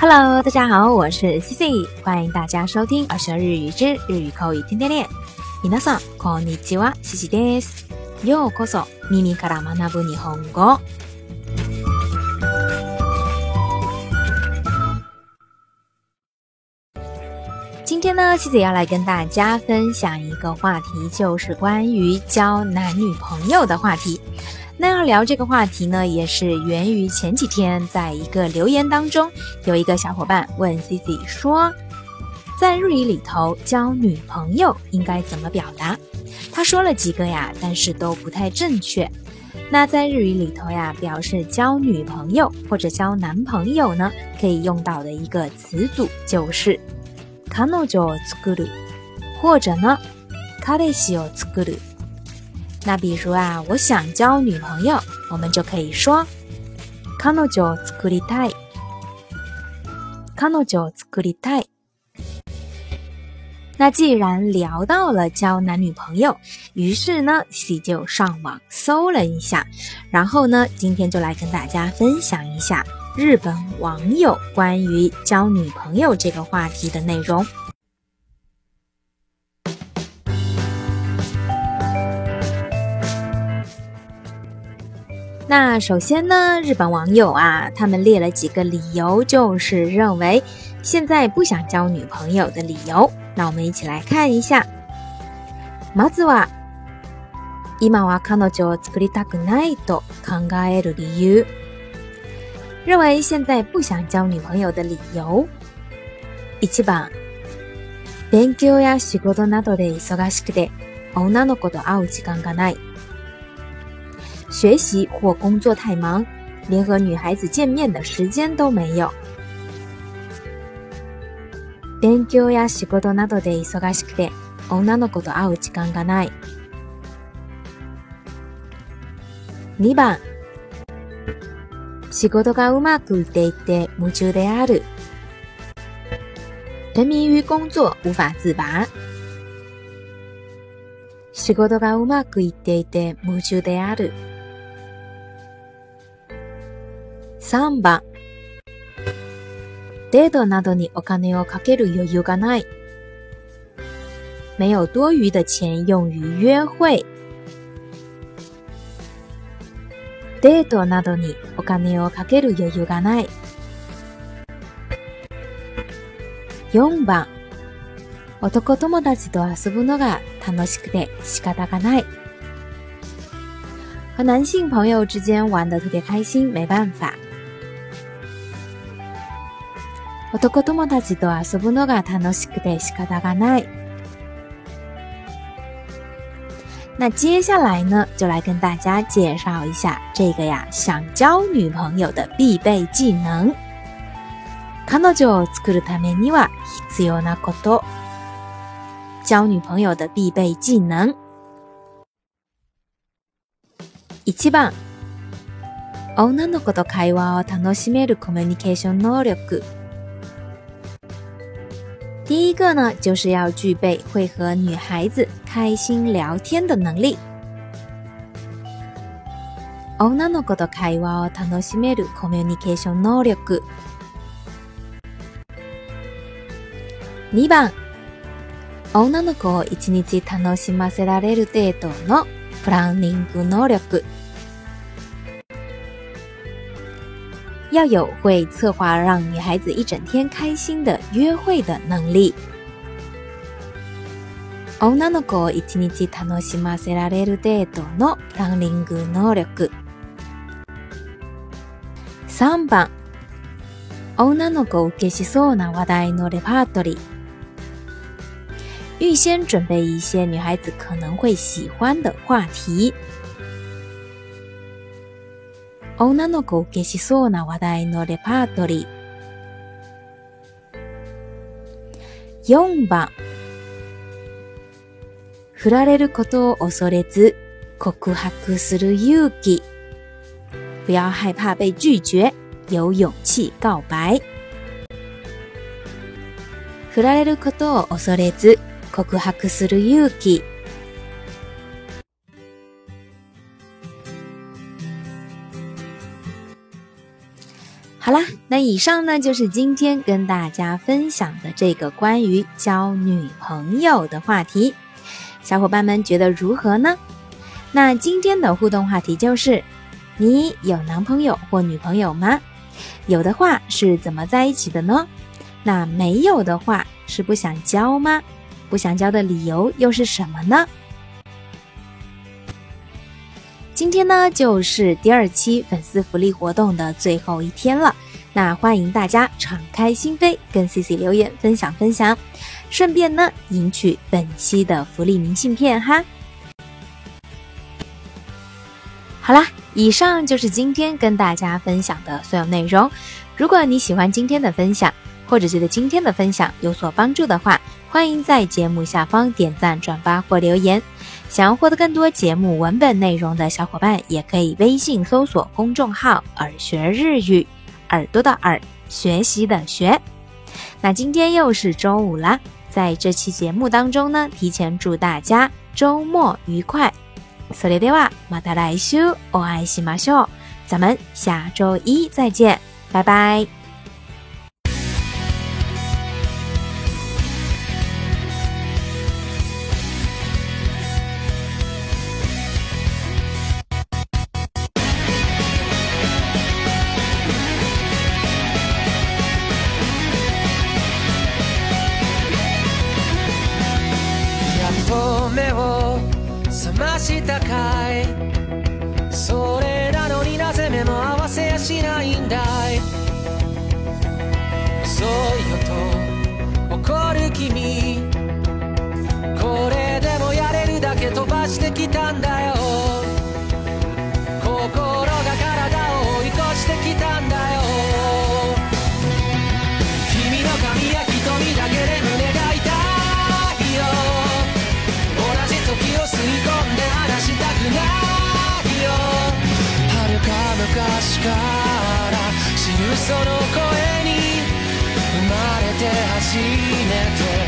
Hello，大家好，我是 Cici，欢迎大家收听二十日语之日语口语天天练。皆さんこんにちは、Cici です。ようこそ耳から学ぶ日本語。今天呢，西子要来跟大家分享一个话题，就是关于交男女朋友的话题。 那要聊这个话题呢，也是源于前几天在一个留言当中，有一个小伙伴问 C C 说，在日语里头交女朋友应该怎么表达？他说了几个呀，但是都不太正确。那在日语里头呀，表示交女朋友或者交男朋友呢，可以用到的一个词组就是彼女を作る，或者呢彼氏を作る。 那比如啊，我想交女朋友，我们就可以说彼女を作りたい。彼女を作りたい。那既然聊到了交男女朋友，于是呢，C 就上网搜了一下，然后呢，今天就来跟大家分享一下日本网友关于交女朋友这个话题的内容。 那首先呢，日本网友啊，他们列了几个理由，就是认为现在不想交女朋友的理由。那我们一起来看一下。まずは、今は彼女を作りたくないと考える理由。认为现在不想交女朋友的理由。一番、勉強や仕事などで忙しくて、女の子と会う時間がない。 学习或工作太忙，连和女孩子见面的时间都没有。勉強や仕事などで忙しくて、女の子と会う時間がない。2番、仕事がうまくいっていて夢中である。沉迷于工作无法自拔。仕事がうまくいっていて夢中である。3番デートなどにお金をかける余裕がない。没有多余的钱用于约会。デートなどにお金をかける余裕がない。4番男友達と遊ぶのが楽しくて仕方がない。和男性朋友之间玩得特别开心，没办法。男友達と遊ぶのが楽しくて仕方がない。那接下来呢，就来跟大家介绍一下这个呀，想交女朋友的必备技能。彼女を作るためには必要なこと。交女朋友的必备技能。一番、女の子と会話を楽しめるコミュニケーション能力。第一个呢，就是要具备会和女孩子开心聊天的能力。女の子と会話を楽しめるコミュニケーション能力。2番、女の子を一日楽しませられるデートのプランニング能力。要有会策划让女孩子一整天开心的约会的能力。女の子を一日楽しませられるデートのプランニング能力。3番、女の子受けしそうな話題のレパートリー。预先准备一些女孩子可能会喜欢的话题。 女の子受けしそうな話題のレパートリー。4番、振られることを恐れず告白する勇気。不要害怕被拒绝，有勇气告白。振られることを恐れず告白する勇気。好啦，那以上呢，就是今天跟大家分享的这个关于交女朋友的话题。小伙伴们觉得如何呢？那今天的互动话题就是：你有男朋友或女朋友吗？有的话是怎么在一起的呢？那没有的话是不想交吗？不想交的理由又是什么呢？今天呢，就是第二期粉丝福利活动的最后一天了。那欢迎大家敞开心扉，跟 C C 留言分享分享，顺便呢赢取本期的福利明信片哈。好啦，以上就是今天跟大家分享的所有内容。如果你喜欢今天的分享，或者觉得今天的分享有所帮助的话，欢迎在节目下方点赞、转发或留言。想要获得更多节目文本内容的小伙伴，也可以微信搜索公众号“耳学日语”。耳朵的耳，学习的学。那今天又是周五啦，在这期节目当中呢，提前祝大家周末愉快。それではまた来週お会いしましょう。咱们下周一再见，拜拜。 してきたんだよ。心が体を追い越してきたんだよ。君の髪や瞳だけで胸が痛いよ。同じ時を吸い込んで話したくないよ。遥か昔から知るその声に生まれて初めて。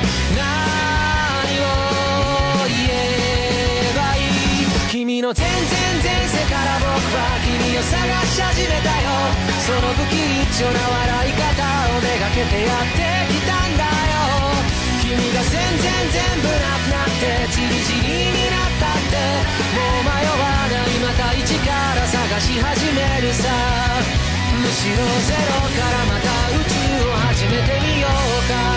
の全然前世から僕は君を探し始めたよ。その不器一丁な笑い方をめがけてやってきたんだよ。君が全然全部なくなってチリチリになったって。もう迷わないまた一から探し始めるさ。むしろゼロからまた宇宙を始めてみようか。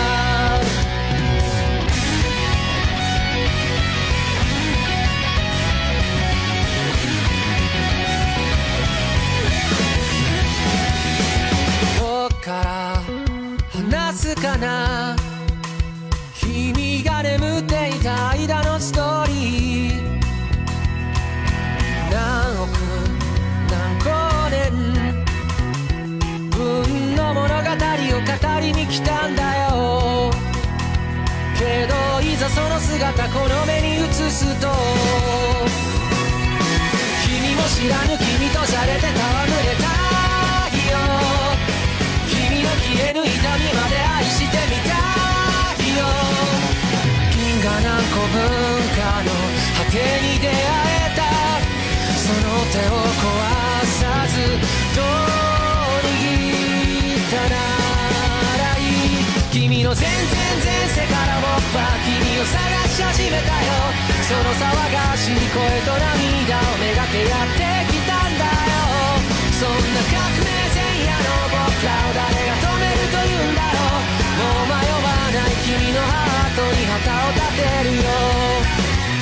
きたんだよ。けどいざその姿この目に映すと君も知らぬ君とされてたわ全然前世から僕は君を探し始めたよ。その騒がしい声と涙をめがけやってきたんだよ。そんな革命前夜の僕らを誰が止めるというんだろう。もう迷わない君のハートに旗を立てるよ。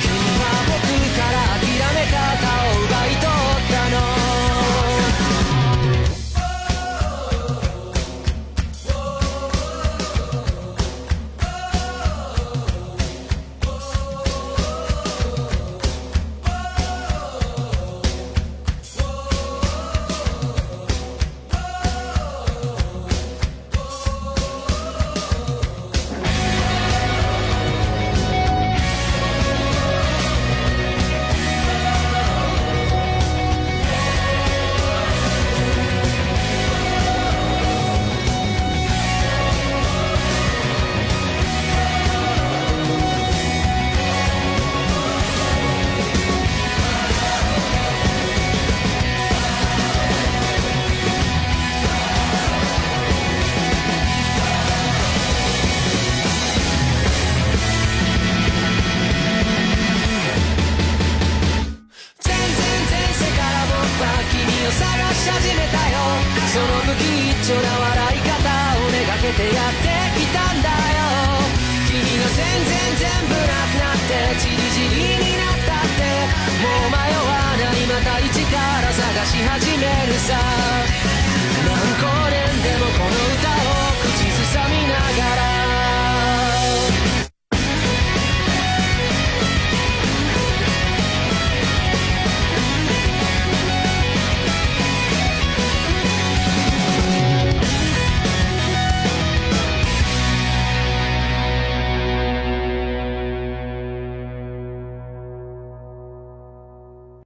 君は僕から諦め方をその不器一丁な笑い方をめがけてやってきたんだよ。君が全然全部なくなってチリチリになったってもう迷わないまた一から探し始めるさ。